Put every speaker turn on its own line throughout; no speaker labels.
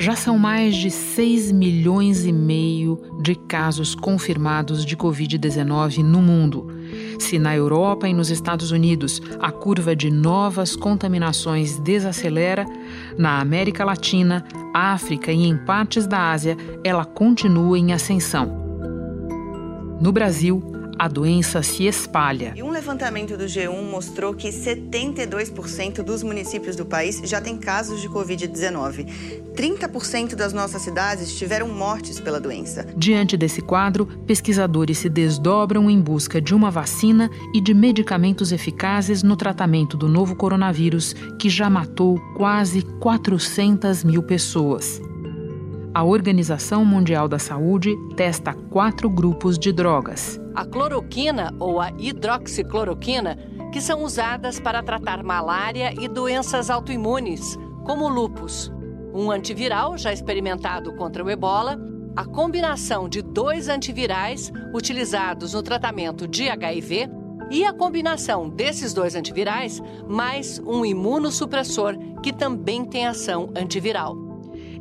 Já são mais de 6 milhões e meio de casos confirmados de Covid-19 no mundo. Se na Europa e nos Estados Unidos a curva de novas contaminações desacelera, na América Latina, África e em partes da Ásia ela continua em ascensão. No Brasil, a doença se espalha.
E um levantamento do G1 mostrou que 72% dos municípios do país já têm casos de Covid-19. 30% das nossas cidades tiveram mortes pela doença.
Diante desse quadro, pesquisadores se desdobram em busca de uma vacina e de medicamentos eficazes no tratamento do novo coronavírus, que já matou quase 400 mil pessoas a Organização Mundial da Saúde testa quatro grupos de drogas.
A cloroquina ou a hidroxicloroquina, que são usadas para tratar malária e doenças autoimunes, como o lúpus. Um antiviral já experimentado contra o ebola, a combinação de dois antivirais utilizados no tratamento de HIV e a combinação desses dois antivirais mais um imunossupressor que também tem ação antiviral.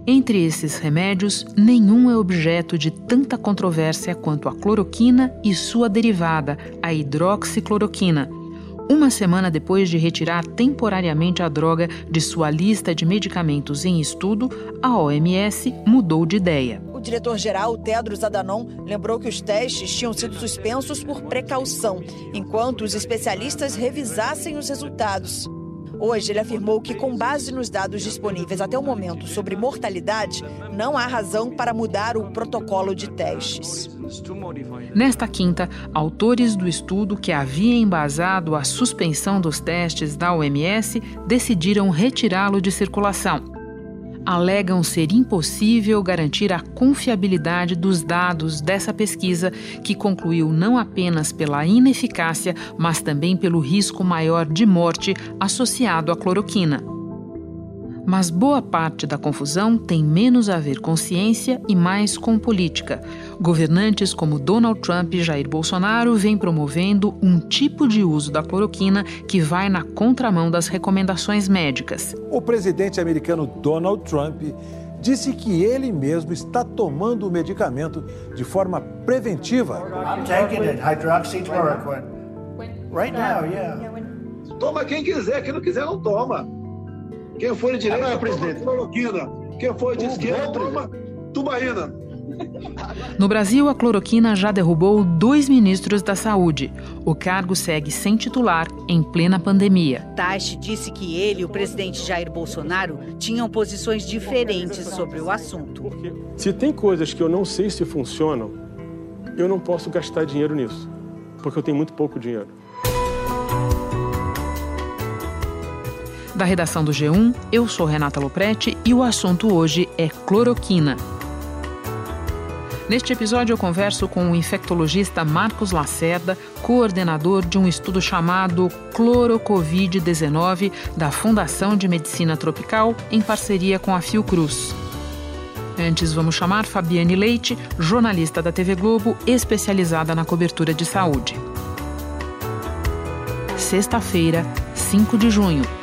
Entre esses remédios, nenhum é objeto de tanta controvérsia quanto a cloroquina e sua derivada, a hidroxicloroquina. Uma semana depois de retirar temporariamente a droga de sua lista de medicamentos em estudo, a OMS mudou de ideia.
O diretor-geral Tedros Adhanom lembrou que os testes tinham sido suspensos por precaução, enquanto os especialistas revisassem os resultados. Hoje, ele afirmou que, com base nos dados disponíveis até o momento sobre mortalidade, não há razão para mudar o protocolo de testes.
Nesta quinta, autores do estudo que havia embasado a suspensão dos testes da OMS decidiram retirá-lo de circulação alegam ser impossível garantir a confiabilidade dos dados dessa pesquisa, que concluiu não apenas pela ineficácia, mas também pelo risco maior de morte associado à cloroquina. Mas boa parte da confusão tem menos a ver com ciência e mais com política. Governantes como Donald Trump e Jair Bolsonaro vêm promovendo um tipo de uso da cloroquina que vai na contramão das recomendações médicas.
O presidente americano Donald Trump disse que ele mesmo está tomando o medicamento de forma preventiva. I'm taking it, hydroxychloroquine.
Right now, yeah. Toma quem quiser, quem não quiser não toma. Quem for de direita, ah, presidente. cloroquina. Quem for de esquerda, toma tubaína.
No Brasil, a cloroquina já derrubou dois ministros da Saúde. O cargo segue sem titular em plena pandemia.
Taishi disse que ele e o presidente Jair Bolsonaro tinham posições diferentes sobre o assunto.
Se tem coisas que eu não sei se funcionam, eu não posso gastar dinheiro nisso, porque eu tenho muito pouco dinheiro.
Da redação do G1, eu sou Renata Loprete e o assunto hoje é cloroquina. Neste episódio, eu converso com o infectologista Marcos Lacerda, coordenador de um estudo chamado Clorocovid-19 da Fundação de Medicina Tropical, em parceria com a Fiocruz. Antes, vamos chamar Fabiane Leite, jornalista da TV Globo, especializada na cobertura de saúde. Sexta-feira, 5 de junho.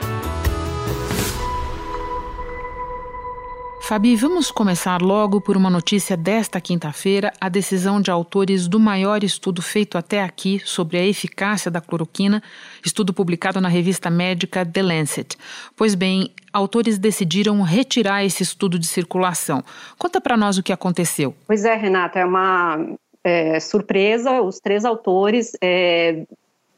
Fabi, vamos começar logo por uma notícia desta quinta-feira: a decisão de autores do maior estudo feito até aqui sobre a eficácia da cloroquina, estudo publicado na revista médica The Lancet. Pois bem, autores decidiram retirar esse estudo de circulação. Conta para nós o que aconteceu.
Pois é, Renata, é uma é, surpresa. Os três autores é,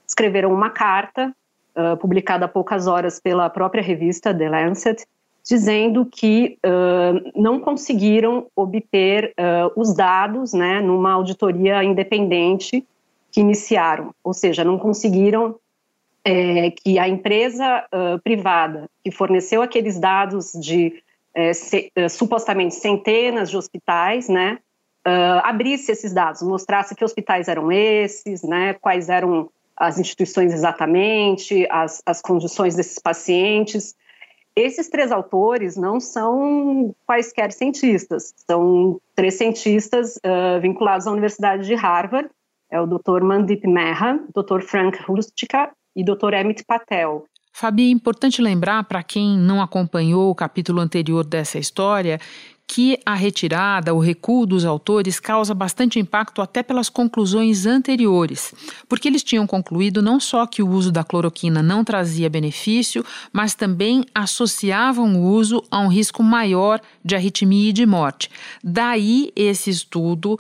escreveram uma carta uh, publicada há poucas horas pela própria revista The Lancet dizendo que uh, não conseguiram obter uh, os dados né, numa auditoria independente que iniciaram, ou seja, não conseguiram é, que a empresa uh, privada que forneceu aqueles dados de é, se, supostamente centenas de hospitais, né, abrisse esses dados, mostrasse que hospitais eram esses, né, quais eram as instituições exatamente, as, as condições desses pacientes, esses três autores não são quaisquer cientistas, são três cientistas uh, vinculados à Universidade de Harvard, é o Dr. Mandip Mehra, Dr. Frank Rustica e Dr. Emmett Patel.
Fabi, é importante lembrar para quem não acompanhou o capítulo anterior dessa história que a retirada, o recuo dos autores causa bastante impacto até pelas conclusões anteriores, porque eles tinham concluído não só que o uso da cloroquina não trazia benefício, mas também associavam o uso a um risco maior de arritmia e de morte. Daí esse estudo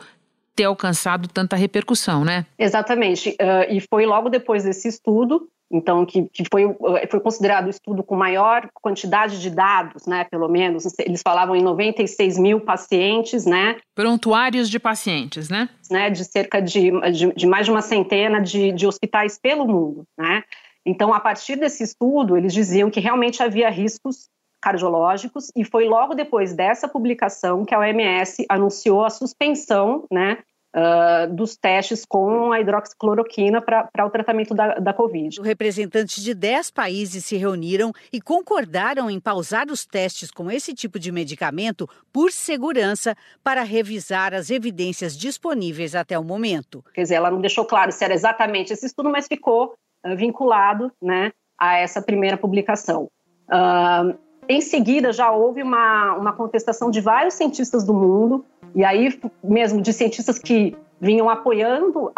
ter alcançado tanta repercussão, né?
Exatamente. Uh, e foi logo depois desse estudo então que, que foi, eh, foi considerado o estudo com maior quantidade de dados, né, pelo menos, eles falavam em 96 mil pacientes, né.
Prontuários de pacientes, né.
né de cerca de, de, de mais de uma centena de, de hospitais pelo mundo, né. Então, a partir desse estudo, eles diziam que realmente havia riscos cardiológicos e foi logo depois dessa publicação que a OMS anunciou a suspensão, né, uh, dos testes com a hidroxicloroquina para o tratamento da, da Covid.
Representantes de 10 países se reuniram e concordaram em pausar os testes com esse tipo de medicamento por segurança para revisar as evidências disponíveis até o momento.
Quer dizer, ela não deixou claro se era exatamente esse estudo, mas ficou uh, vinculado né, a essa primeira publicação. Uh, em seguida, já houve uma, uma contestação de vários cientistas do mundo, e aí mesmo de cientistas que vinham apoiando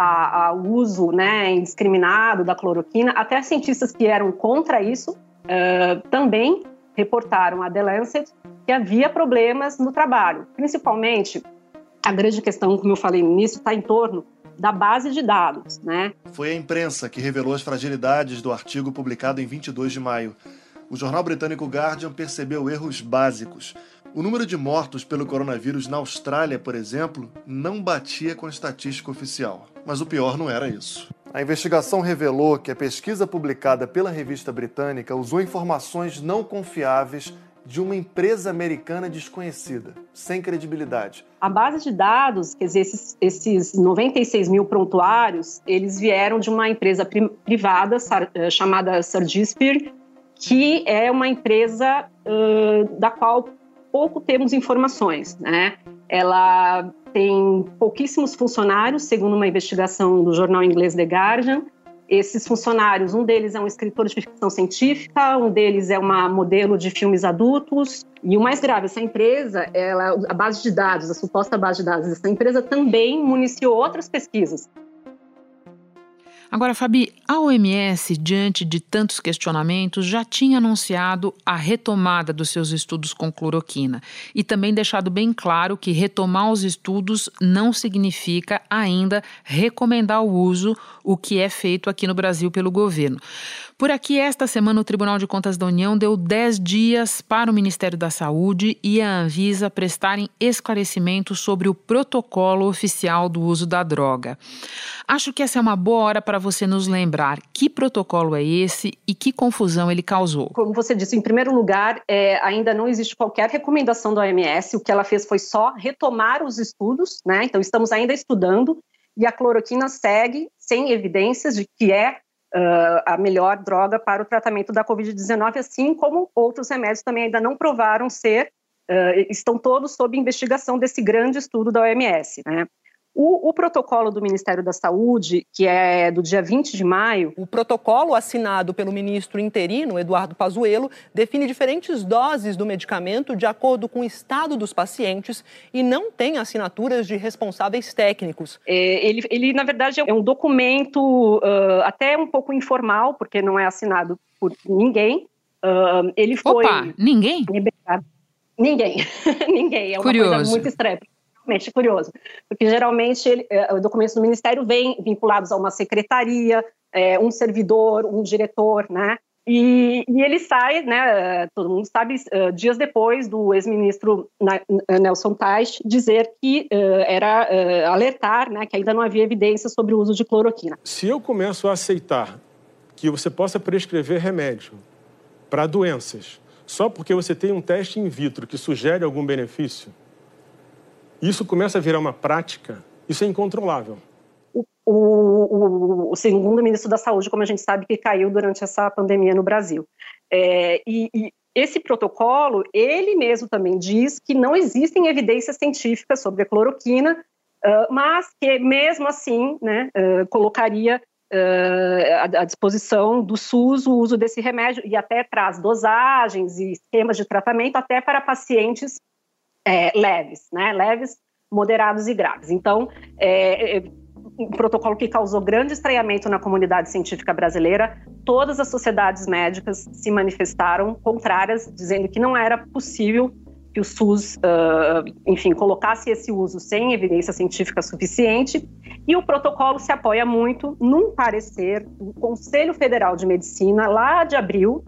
o uso né, indiscriminado da cloroquina, até cientistas que eram contra isso uh, também reportaram a The Lancet que havia problemas no trabalho. Principalmente, a grande questão, como eu falei no início, está em torno da base de dados. Né?
Foi a imprensa que revelou as fragilidades do artigo publicado em 22 de maio o jornal britânico Guardian percebeu erros básicos. O número de mortos pelo coronavírus na Austrália, por exemplo, não batia com a estatística oficial. Mas o pior não era isso. A investigação revelou que a pesquisa publicada pela revista britânica usou informações não confiáveis de uma empresa americana desconhecida, sem credibilidade.
A base de dados, quer dizer, esses, esses 96 mil prontuários, eles vieram de uma empresa privada eh, chamada Surgisphere, que é uma empresa uh, da qual pouco temos informações, né? Ela tem pouquíssimos funcionários, segundo uma investigação do jornal inglês The Guardian. Esses funcionários, um deles é um escritor de ficção científica, um deles é uma modelo de filmes adultos. E o mais grave, essa empresa, ela, a base de dados, a suposta base de dados dessa empresa também municiou outras pesquisas
Agora, Fabi, a OMS, diante de tantos questionamentos, já tinha anunciado a retomada dos seus estudos com cloroquina e também deixado bem claro que retomar os estudos não significa ainda recomendar o uso, o que é feito aqui no Brasil pelo governo. Por aqui, esta semana, o Tribunal de Contas da União deu 10 dias para o Ministério da Saúde e a Anvisa prestarem esclarecimentos sobre o protocolo oficial do uso da droga. Acho que essa é uma boa hora para você nos lembrar que protocolo é esse e que confusão ele causou.
Como você disse, em primeiro lugar, é, ainda não existe qualquer recomendação da OMS. O que ela fez foi só retomar os estudos, né? Então, estamos ainda estudando e a cloroquina segue sem evidências de que é uh, a melhor droga para o tratamento da Covid-19, assim como outros remédios também ainda não provaram ser, uh, estão todos sob investigação desse grande estudo da OMS. Né? O, o, protocolo do Ministério da Saúde, que é do dia 20 de maio.
O protocolo assinado pelo ministro interino, Eduardo Pazuello, define diferentes doses do medicamento de acordo com o estado dos pacientes e não tem assinaturas de responsáveis técnicos.
É, ele, ele, na verdade, é um documento uh, até um pouco informal, porque não é assinado por ninguém. Uh, ele foi.
Opa, ninguém?
Ninguém. ninguém. É uma Curioso. coisa muito estranha realmente curioso, porque geralmente ele, é, os documentos do Ministério vêm vinculados a uma secretaria, é, um servidor, um diretor, né? E, e, ele sai, né, todo mundo sabe, uh, dias depois do ex-ministro Nelson Teich dizer que uh, era uh, alertar, né, que ainda não havia evidência sobre o uso de cloroquina.
Se eu começo a aceitar que você possa prescrever remédio para doenças só porque você tem um teste in vitro que sugere algum benefício, isso começa a virar uma prática, isso é incontrolável.
O, o, o, segundo ministro da Saúde, como a gente sabe, que caiu durante essa pandemia no Brasil. É, e, e, esse protocolo, ele mesmo também diz que não existem evidências científicas sobre a cloroquina, uh, mas que mesmo assim né, uh, colocaria uh, à disposição do SUS o uso desse remédio e até traz dosagens e esquemas de tratamento até para pacientes é, leves, né? Leves, moderados e graves. Então, é, é, um protocolo que causou grande estranhamento na comunidade científica brasileira. Todas as sociedades médicas se manifestaram contrárias, dizendo que não era possível que o SUS, uh, enfim, colocasse esse uso sem evidência científica suficiente. E o protocolo se apoia muito num parecer do Conselho Federal de Medicina, lá de abril,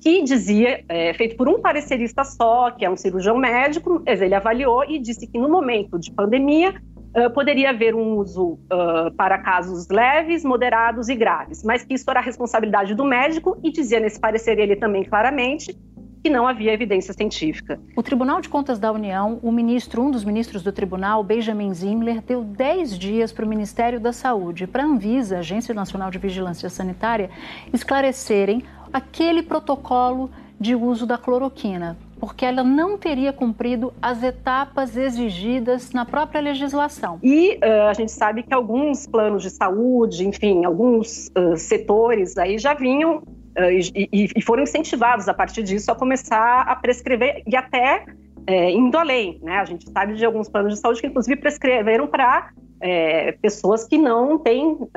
que dizia, é, feito por um parecerista só, que é um cirurgião médico, ele avaliou e disse que no momento de pandemia uh, poderia haver um uso uh, para casos leves, moderados e graves, mas que isso era a responsabilidade do médico e dizia nesse parecer ele também claramente que não havia evidência científica.
O Tribunal de Contas da União, o ministro, um dos ministros do tribunal, Benjamin Zimler, deu 10 dias para o Ministério da Saúde, para a Anvisa, Agência Nacional de Vigilância Sanitária, esclarecerem aquele protocolo de uso da cloroquina, porque ela não teria cumprido as etapas exigidas na própria legislação.
E uh, a gente sabe que alguns planos de saúde, enfim, alguns uh, setores aí já vinham uh, e, e, foram incentivados a partir disso a começar a prescrever e até é, indo além, né? A gente sabe de alguns planos de saúde que inclusive prescreveram para é, pessoas que não têm uh,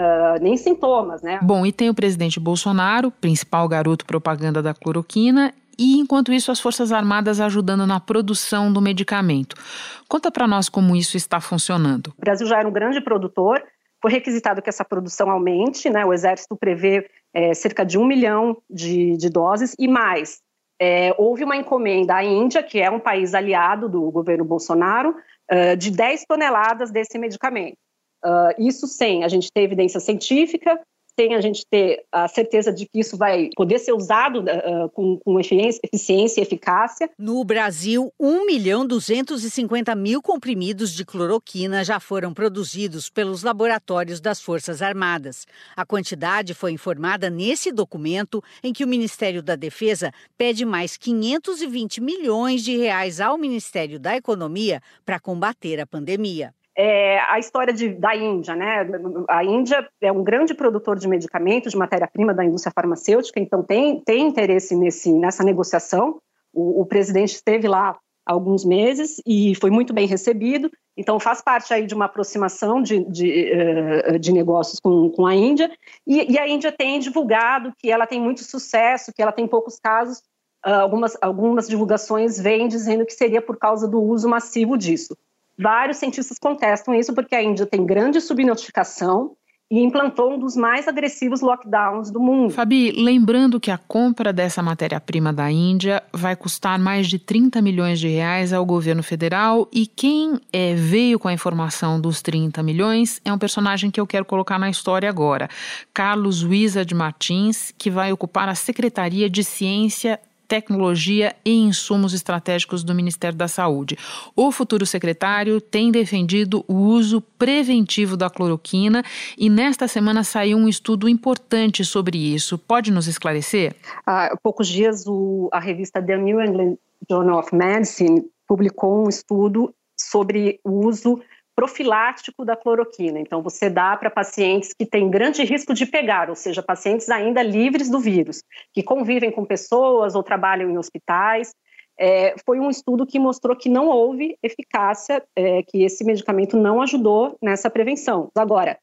nem sintomas, né?
Bom, e tem o presidente Bolsonaro, principal garoto propaganda da cloroquina, e enquanto isso as Forças Armadas ajudando na produção do medicamento. Conta para nós como isso está funcionando.
O Brasil já era um grande produtor, foi requisitado que essa produção aumente, né? O Exército prevê é, cerca de um milhão de, de doses e mais. É, houve uma encomenda à Índia, que é um país aliado do governo Bolsonaro, uh, de 10 toneladas desse medicamento. Uh, isso sem a gente ter evidência científica, sem a gente ter a certeza de que isso vai poder ser usado uh, com, com eficiência e eficácia.
No Brasil, 1 milhão 250 mil comprimidos de cloroquina já foram produzidos pelos laboratórios das Forças Armadas. A quantidade foi informada nesse documento em que o Ministério da Defesa pede mais 520 milhões de reais ao Ministério da Economia para combater a pandemia
é, a história de, da Índia, né? A Índia é um grande produtor de medicamentos, de matéria-prima da indústria farmacêutica, então tem, tem interesse nesse, nessa negociação. O, o, presidente esteve lá há alguns meses e foi muito bem recebido, então faz parte aí de uma aproximação de, de, eh, de negócios com, com a Índia. E, e, a Índia tem divulgado que ela tem muito sucesso, que ela tem poucos casos. Ah, algumas, algumas divulgações vêm dizendo que seria por causa do uso massivo disso. Vários cientistas contestam isso porque a Índia tem grande subnotificação e implantou um dos mais agressivos lockdowns do mundo.
Fabi, lembrando que a compra dessa matéria-prima da Índia vai custar mais de 30 milhões de reais ao governo federal e quem é, veio com a informação dos 30 milhões é um personagem que eu quero colocar na história agora, Carlos Wizard Martins, que vai ocupar a Secretaria de Ciência tecnologia e insumos estratégicos do Ministério da Saúde. O futuro secretário tem defendido o uso preventivo da cloroquina e nesta semana saiu um estudo importante sobre isso. Pode nos esclarecer?
Há poucos dias, o, a revista The New England Journal of Medicine publicou um estudo sobre o uso profilático da cloroquina. Então, você dá para pacientes que têm grande risco de pegar, ou seja, pacientes ainda livres do vírus, que convivem com pessoas ou trabalham em hospitais. É, foi um estudo que mostrou que não houve eficácia, é, que esse medicamento não ajudou nessa prevenção. Agora,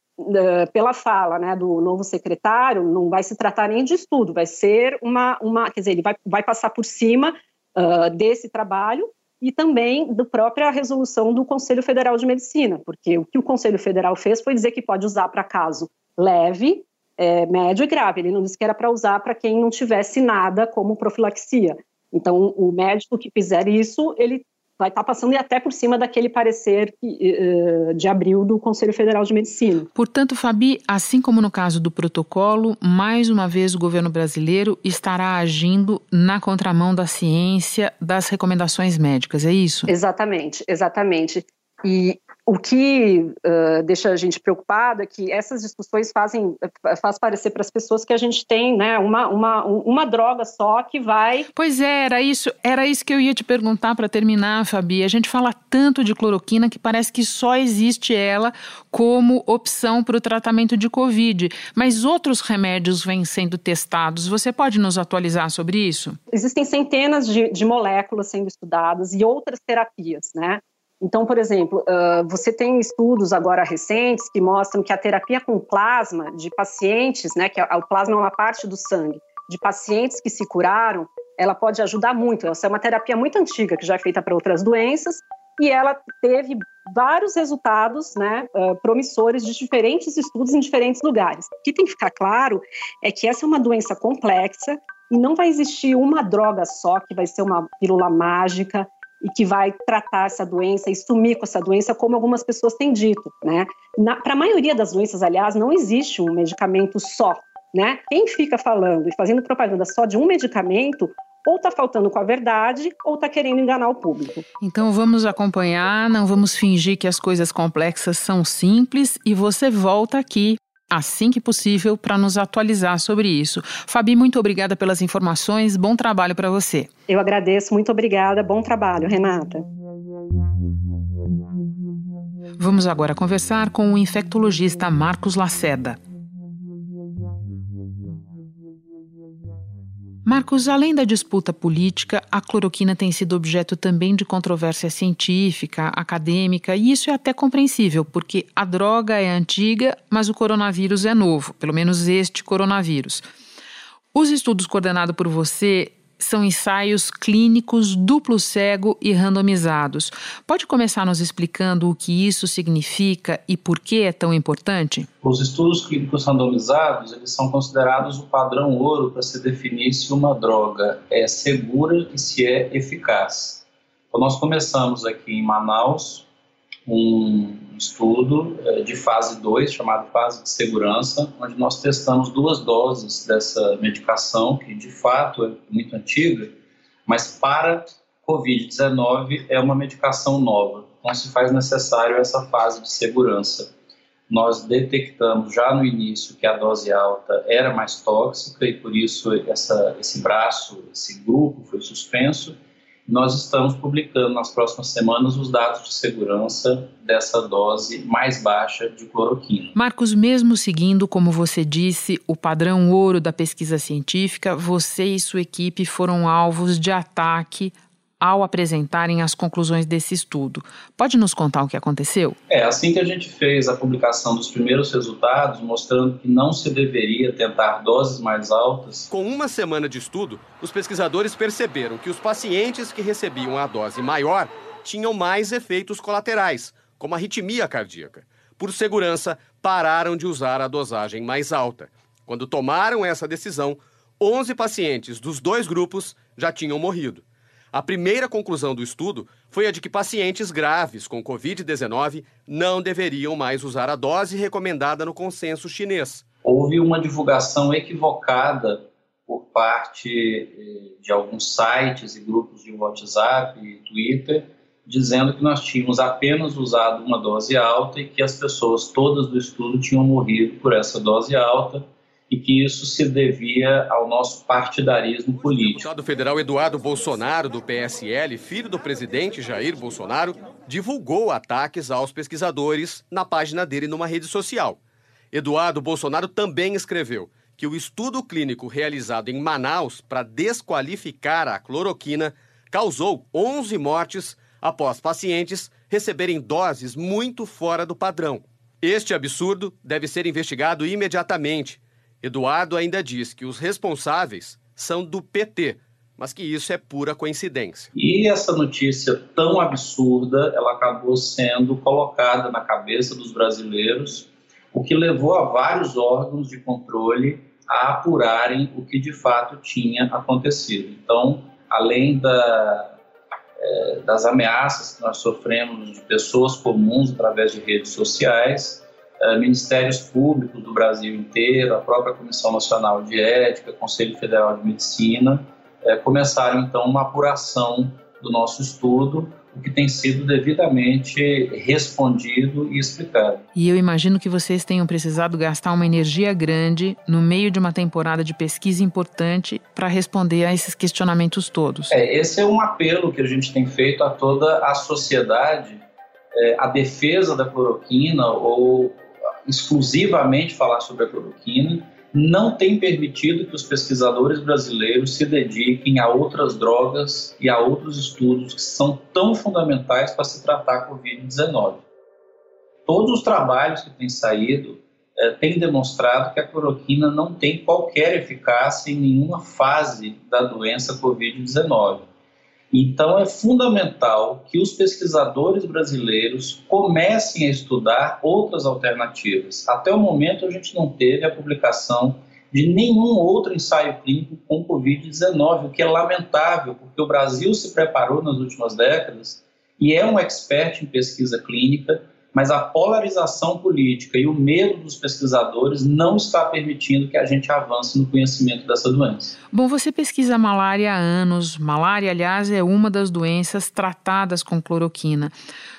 pela fala né, do novo secretário, não vai se tratar nem de estudo, vai ser uma, uma quer dizer, ele vai, vai passar por cima uh, desse trabalho e também da própria resolução do Conselho Federal de Medicina, porque o que o Conselho Federal fez foi dizer que pode usar para caso leve, é, médio e grave. Ele não disse que era para usar para quem não tivesse nada como profilaxia. Então, o médico que fizer isso, ele vai estar tá passando até por cima daquele parecer uh, de abril do Conselho Federal de Medicina.
Portanto, Fabi, assim como no caso do protocolo, mais uma vez o governo brasileiro estará agindo na contramão da ciência, das recomendações médicas, é isso?
Exatamente, exatamente. E o que uh, deixa a gente preocupado é que essas discussões fazem faz parecer para as pessoas que a gente tem né, uma, uma, uma droga só que vai.
Pois é, era isso, era isso que eu ia te perguntar para terminar, Fabi. A gente fala tanto de cloroquina que parece que só existe ela como opção para o tratamento de Covid. Mas outros remédios vêm sendo testados. Você pode nos atualizar sobre isso?
Existem centenas de, de moléculas sendo estudadas e outras terapias, né? Então, por exemplo, você tem estudos agora recentes que mostram que a terapia com plasma de pacientes, né, que o plasma é uma parte do sangue, de pacientes que se curaram, ela pode ajudar muito. Essa é uma terapia muito antiga que já é feita para outras doenças e ela teve vários resultados né, promissores de diferentes estudos em diferentes lugares. O que tem que ficar claro é que essa é uma doença complexa e não vai existir uma droga só que vai ser uma pílula mágica e que vai tratar essa doença e sumir com essa doença, como algumas pessoas têm dito, né? Para a maioria das doenças, aliás, não existe um medicamento só, né? Quem fica falando e fazendo propaganda só de um medicamento ou está faltando com a verdade ou está querendo enganar o público.
Então vamos acompanhar, não vamos fingir que as coisas complexas são simples e você volta aqui assim que possível para nos atualizar sobre isso. Fabi, muito obrigada pelas informações, bom trabalho para você.
Eu agradeço, muito obrigada, bom trabalho, Renata.
Vamos agora conversar com o infectologista Marcos Laceda. Marcos, além da disputa política, a cloroquina tem sido objeto também de controvérsia científica, acadêmica, e isso é até compreensível, porque a droga é antiga, mas o coronavírus é novo, pelo menos este coronavírus. Os estudos coordenados por você são ensaios clínicos duplo cego e randomizados. Pode começar nos explicando o que isso significa e por que é tão importante?
Os estudos clínicos randomizados, eles são considerados o padrão ouro para se definir se uma droga é segura e se é eficaz. Então nós começamos aqui em Manaus um estudo eh, de fase 2, chamado fase de segurança, onde nós testamos duas doses dessa medicação, que de fato é muito antiga, mas para Covid-19 é uma medicação nova. Então se faz necessário essa fase de segurança. Nós detectamos já no início que a dose alta era mais tóxica e por isso essa, esse braço, esse grupo foi suspenso nós estamos publicando nas próximas semanas os dados de segurança dessa dose mais baixa de cloroquina.
Marcos, mesmo seguindo, como você disse, o padrão ouro da pesquisa científica, você e sua equipe foram alvos de ataque ao apresentarem as conclusões desse estudo. Pode nos contar o que aconteceu?
É, assim que a gente fez a publicação dos primeiros resultados, mostrando que não se deveria tentar doses mais altas.
Com uma semana de estudo, os pesquisadores perceberam que os pacientes que recebiam a dose maior tinham mais efeitos colaterais, como arritmia cardíaca. Por segurança, pararam de usar a dosagem mais alta. Quando tomaram essa decisão, 11 pacientes dos dois grupos já tinham morrido. A primeira conclusão do estudo foi a de que pacientes graves com Covid-19 não deveriam mais usar a dose recomendada no consenso chinês.
Houve uma divulgação equivocada por parte eh, de alguns sites e grupos de WhatsApp e Twitter, dizendo que nós tínhamos apenas usado uma dose alta e que as pessoas todas do estudo tinham morrido por essa dose alta e que isso se devia ao nosso partidarismo político. O
deputado federal Eduardo Bolsonaro, do PSL, filho do presidente Jair Bolsonaro, divulgou ataques aos pesquisadores na página dele numa rede social. Eduardo Bolsonaro também escreveu que o estudo clínico realizado em Manaus para desqualificar a cloroquina causou 11 mortes após pacientes receberem doses muito fora do padrão. Este absurdo deve ser investigado imediatamente Eduardo ainda diz que os responsáveis são do PT, mas que isso é pura coincidência.
E essa notícia tão absurda, ela acabou sendo colocada na cabeça dos brasileiros, o que levou a vários órgãos de controle a apurarem o que de fato tinha acontecido. Então, além da, é, das ameaças que nós sofremos de pessoas comuns através de redes sociais, ministérios públicos do Brasil inteiro, a própria Comissão Nacional de Ética, Conselho Federal de Medicina, eh, começaram então uma apuração do nosso estudo, o que tem sido devidamente respondido e explicado.
E eu imagino que vocês tenham precisado gastar uma energia grande no meio de uma temporada de pesquisa importante para responder a esses questionamentos todos.
É, esse é um apelo que a gente tem feito a toda a sociedade, é, a defesa da cloroquina ou exclusivamente falar sobre a cloroquina não tem permitido que os pesquisadores brasileiros se dediquem a outras drogas e a outros estudos que são tão fundamentais para se tratar a Covid-19. Todos os trabalhos que têm saído eh, têm demonstrado que a cloroquina não tem qualquer eficácia em nenhuma fase da doença Covid-19. Então, é fundamental que os pesquisadores brasileiros comecem a estudar outras alternativas. Até o momento, a gente não teve a publicação de nenhum outro ensaio clínico com Covid-19, o que é lamentável, porque o Brasil se preparou nas últimas décadas e é um expert em pesquisa clínica mas a polarização política e o medo dos pesquisadores não está permitindo que a gente avance no conhecimento dessa doença.
Bom, você pesquisa malária há anos. Malária, aliás, é uma das doenças tratadas com cloroquina.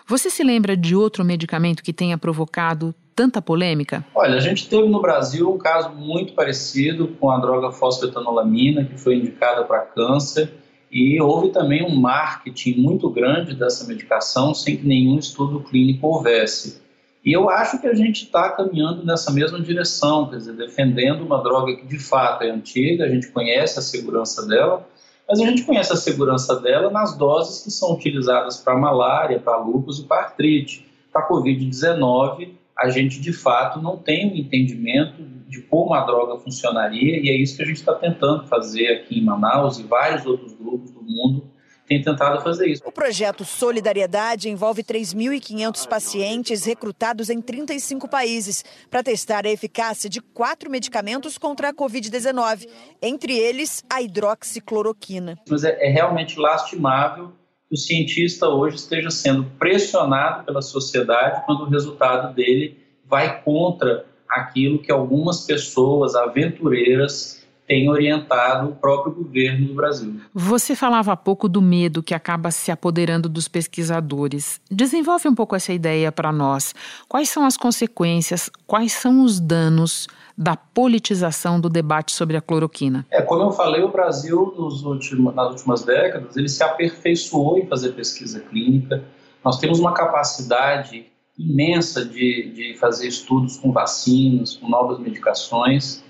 Você se lembra de outro medicamento que tenha provocado tanta polêmica?
Olha, a gente teve no Brasil um caso muito parecido com a droga fosfetanolamina, que foi indicada para câncer e houve também um marketing muito grande dessa medicação sem que nenhum estudo clínico houvesse. E eu acho que a gente está caminhando nessa mesma direção, quer dizer, defendendo uma droga que de fato é antiga, a gente conhece a segurança dela, mas a gente conhece a segurança dela nas doses que são utilizadas para malária, para lúpus e para artrite. Para a Covid-19, a gente de fato não tem um entendimento de como a droga funcionaria, e é isso que a gente está tentando fazer aqui em Manaus e vários outros grupos do mundo têm tentado fazer isso.
O projeto Solidariedade envolve 3.500 pacientes recrutados em 35 países para testar a eficácia de quatro medicamentos contra a Covid-19, entre eles a hidroxicloroquina.
Mas é, é realmente lastimável que o cientista hoje esteja sendo pressionado pela sociedade quando o resultado dele vai contra aquilo que algumas pessoas aventureiras têm orientado o próprio governo do Brasil.
Você falava há pouco do medo que acaba se apoderando dos pesquisadores. Desenvolve um pouco essa ideia para nós. Quais são as consequências, quais são os danos da politização do debate sobre a cloroquina?
É, como eu falei, o Brasil últimos, nas últimas décadas ele se aperfeiçoou em fazer pesquisa clínica. Nós temos uma capacidade imensa de, de fazer estudos com vacinas, com novas medicações,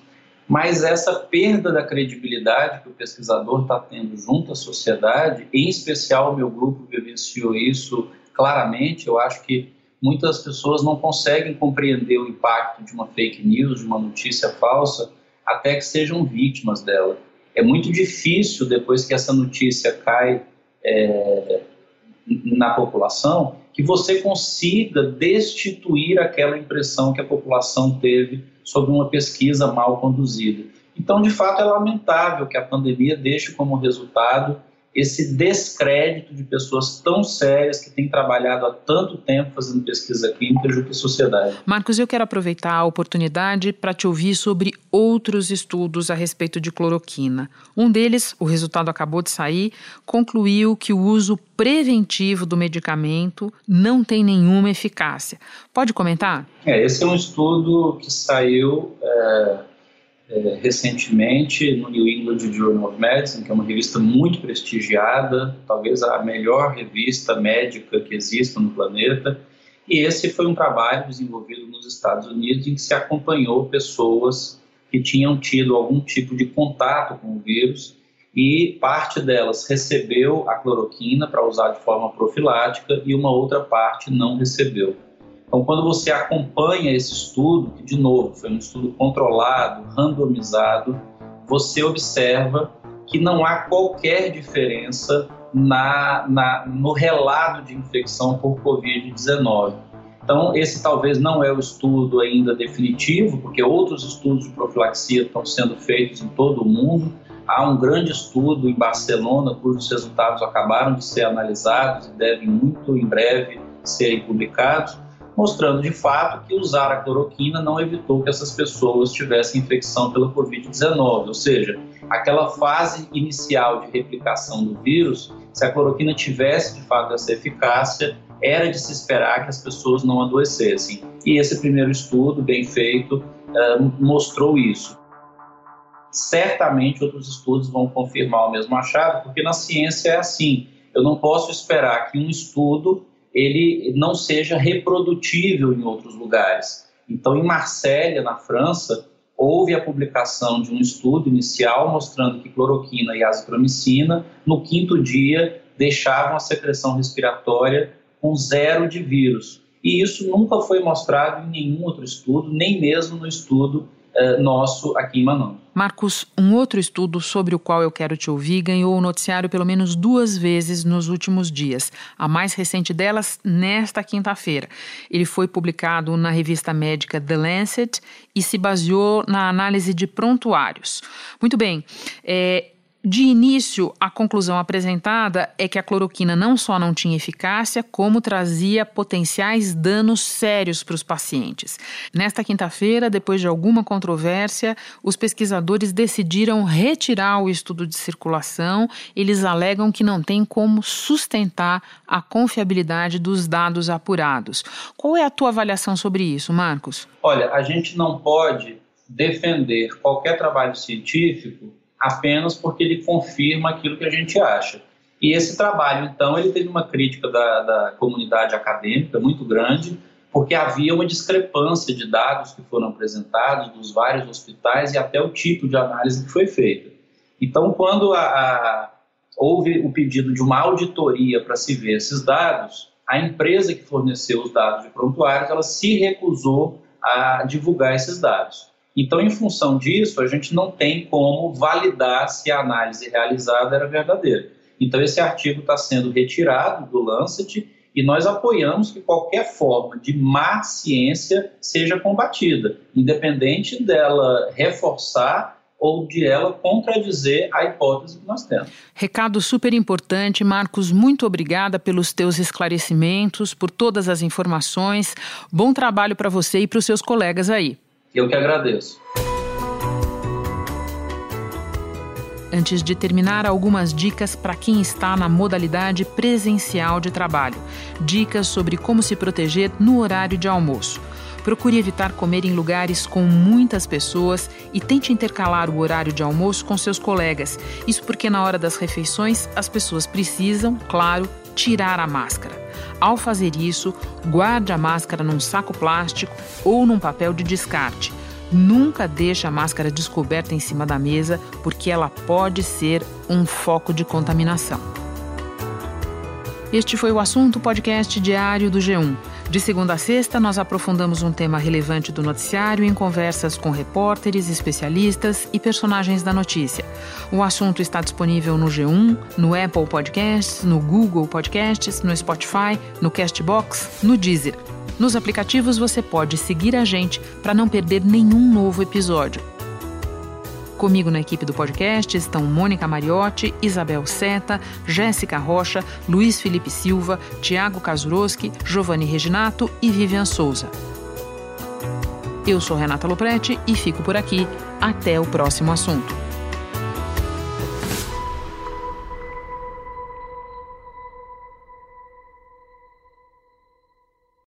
mas essa perda da credibilidade que o pesquisador está tendo junto à sociedade, em especial o meu grupo vivenciou isso claramente, eu acho que muitas pessoas não conseguem compreender o impacto de uma fake news, de uma notícia falsa, até que sejam vítimas dela. É muito difícil, depois que essa notícia cai é, na população, que você consiga destituir aquela impressão que a população teve sobre uma pesquisa mal conduzida. Então, de fato, é lamentável que a pandemia deixe como resultado esse descrédito de pessoas tão sérias que têm trabalhado há tanto tempo fazendo pesquisa clínica junto à sociedade.
Marcos, eu quero aproveitar a oportunidade para te ouvir sobre outros estudos a respeito de cloroquina. Um deles, o resultado acabou de sair, concluiu que o uso preventivo do medicamento não tem nenhuma eficácia. Pode comentar?
É, esse é um estudo que saiu. É é, recentemente no New England Journal of Medicine, que é uma revista muito prestigiada, talvez a melhor revista médica que exista no planeta. E esse foi um trabalho desenvolvido nos Estados Unidos em que se acompanhou pessoas que tinham tido algum tipo de contato com o vírus e parte delas recebeu a cloroquina para usar de forma profilática e uma outra parte não recebeu. Então, quando você acompanha esse estudo, que de novo foi um estudo controlado, randomizado, você observa que não há qualquer diferença na, na, no relato de infecção por Covid-19. Então, esse talvez não é o estudo ainda definitivo, porque outros estudos de profilaxia estão sendo feitos em todo o mundo. Há um grande estudo em Barcelona, cujos resultados acabaram de ser analisados e devem muito em breve serem publicados mostrando de fato que usar a cloroquina não evitou que essas pessoas tivessem infecção pela Covid-19, ou seja, aquela fase inicial de replicação do vírus se a cloroquina tivesse de fato essa eficácia, era de se esperar que as pessoas não adoecessem. E esse primeiro estudo, bem feito, uh, mostrou isso. Certamente outros estudos vão confirmar o mesmo achado, porque na ciência é assim. Eu não posso esperar que um estudo ele não seja reprodutível em outros lugares. Então, em Marsella, na França, houve a publicação de um estudo inicial mostrando que cloroquina e azitromicina, no quinto dia, deixavam a secreção respiratória com zero de vírus. E isso nunca foi mostrado em nenhum outro estudo, nem mesmo no estudo eh, nosso aqui em Manaus.
Marcos, um outro estudo sobre o qual eu quero te ouvir ganhou o noticiário pelo menos duas vezes nos últimos dias. A mais recente delas, nesta quinta-feira. Ele foi publicado na revista médica The Lancet e se baseou na análise de prontuários. Muito bem, é, de início, a conclusão apresentada é que a cloroquina não só não tinha eficácia, como trazia potenciais danos sérios para os pacientes. Nesta quinta-feira, depois de alguma controvérsia, os pesquisadores decidiram retirar o estudo de circulação. Eles alegam que não tem como sustentar a confiabilidade dos dados apurados. Qual é a tua avaliação sobre isso, Marcos?
Olha, a gente não pode defender qualquer trabalho científico apenas porque ele confirma aquilo que a gente acha. E esse trabalho, então, ele teve uma crítica da, da comunidade acadêmica muito grande, porque havia uma discrepância de dados que foram apresentados dos vários hospitais e até o tipo de análise que foi feita. Então, quando a, a, houve o pedido de uma auditoria para se ver esses dados, a empresa que forneceu os dados de prontuários, ela se recusou a divulgar esses dados. Então, em função disso, a gente não tem como validar se a análise realizada era verdadeira. Então, esse artigo está sendo retirado do Lancet e nós apoiamos que qualquer forma de má ciência seja combatida, independente dela reforçar ou de ela contradizer a hipótese que nós temos.
Recado super importante, Marcos. Muito obrigada pelos teus esclarecimentos, por todas as informações. Bom trabalho para você e para os seus colegas aí.
Eu que agradeço.
Antes de terminar, algumas dicas para quem está na modalidade presencial de trabalho. Dicas sobre como se proteger no horário de almoço. Procure evitar comer em lugares com muitas pessoas e tente intercalar o horário de almoço com seus colegas. Isso porque na hora das refeições as pessoas precisam, claro, tirar a máscara. Ao fazer isso, guarde a máscara num saco plástico ou num papel de descarte. Nunca deixe a máscara descoberta em cima da mesa, porque ela pode ser um foco de contaminação. Este foi o assunto podcast diário do G1. De segunda a sexta, nós aprofundamos um tema relevante do noticiário em conversas com repórteres, especialistas e personagens da notícia. O assunto está disponível no G1, no Apple Podcasts, no Google Podcasts, no Spotify, no Castbox, no Deezer. Nos aplicativos você pode seguir a gente para não perder nenhum novo episódio. Comigo na equipe do podcast estão Mônica Mariotti, Isabel Seta, Jéssica Rocha, Luiz Felipe Silva, Tiago Kazuroski, Giovanni Reginato e Vivian Souza. Eu sou Renata Loprete e fico por aqui. Até o próximo assunto.